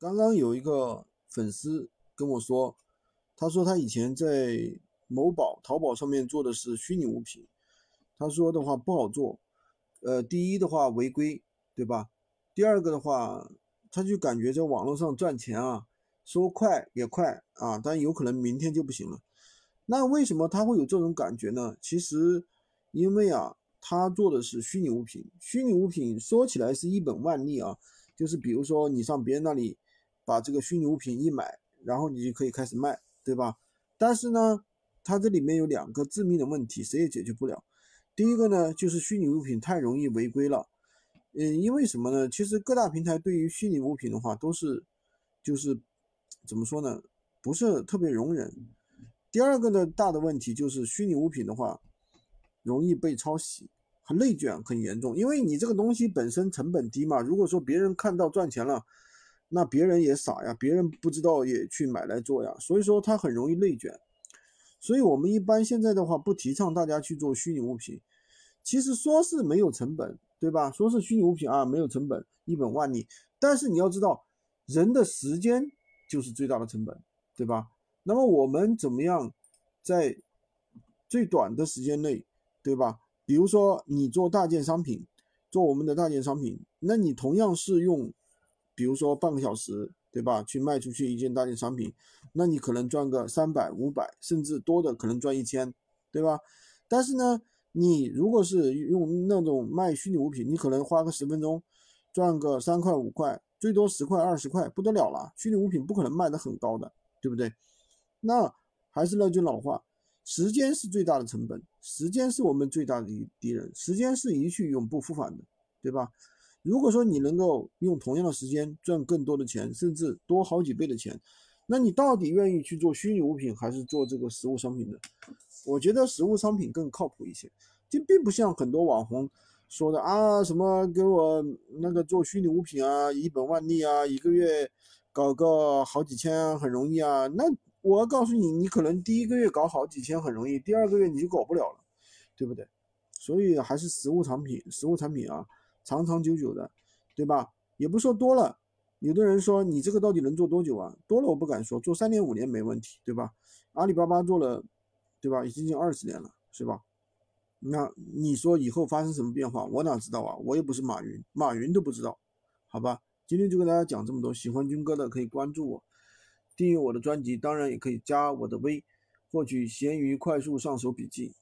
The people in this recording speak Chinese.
刚刚有一个粉丝跟我说，他说他以前在某宝、淘宝上面做的是虚拟物品，他说的话不好做，呃，第一的话违规，对吧？第二个的话，他就感觉在网络上赚钱啊，说快也快啊，但有可能明天就不行了。那为什么他会有这种感觉呢？其实，因为啊，他做的是虚拟物品，虚拟物品说起来是一本万利啊，就是比如说你上别人那里。把这个虚拟物品一买，然后你就可以开始卖，对吧？但是呢，它这里面有两个致命的问题，谁也解决不了。第一个呢，就是虚拟物品太容易违规了。嗯，因为什么呢？其实各大平台对于虚拟物品的话，都是就是怎么说呢？不是特别容忍。第二个呢，大的问题就是虚拟物品的话，容易被抄袭很内卷很严重。因为你这个东西本身成本低嘛，如果说别人看到赚钱了。那别人也傻呀，别人不知道也去买来做呀，所以说它很容易内卷。所以我们一般现在的话不提倡大家去做虚拟物品。其实说是没有成本，对吧？说是虚拟物品啊，没有成本，一本万利。但是你要知道，人的时间就是最大的成本，对吧？那么我们怎么样在最短的时间内，对吧？比如说你做大件商品，做我们的大件商品，那你同样是用。比如说半个小时，对吧？去卖出去一件大件商品，那你可能赚个三百、五百，甚至多的可能赚一千，对吧？但是呢，你如果是用那种卖虚拟物品，你可能花个十分钟，赚个三块、五块，最多十块、二十块，不得了了。虚拟物品不可能卖得很高的，对不对？那还是那句老话，时间是最大的成本，时间是我们最大的敌人，时间是一去永不复返的，对吧？如果说你能够用同样的时间赚更多的钱，甚至多好几倍的钱，那你到底愿意去做虚拟物品还是做这个实物商品呢？我觉得实物商品更靠谱一些，就并不像很多网红说的啊，什么给我那个做虚拟物品啊，一本万利啊，一个月搞个好几千啊很容易啊。那我告诉你，你可能第一个月搞好几千很容易，第二个月你就搞不了了，对不对？所以还是实物产品，实物产品啊。长长久久的，对吧？也不说多了，有的人说你这个到底能做多久啊？多了我不敢说，做三年五年没问题，对吧？阿里巴巴做了，对吧？已经近二十年了，是吧？那你说以后发生什么变化，我哪知道啊？我又不是马云，马云都不知道，好吧？今天就跟大家讲这么多，喜欢军哥的可以关注我，订阅我的专辑，当然也可以加我的微，获取闲鱼快速上手笔记。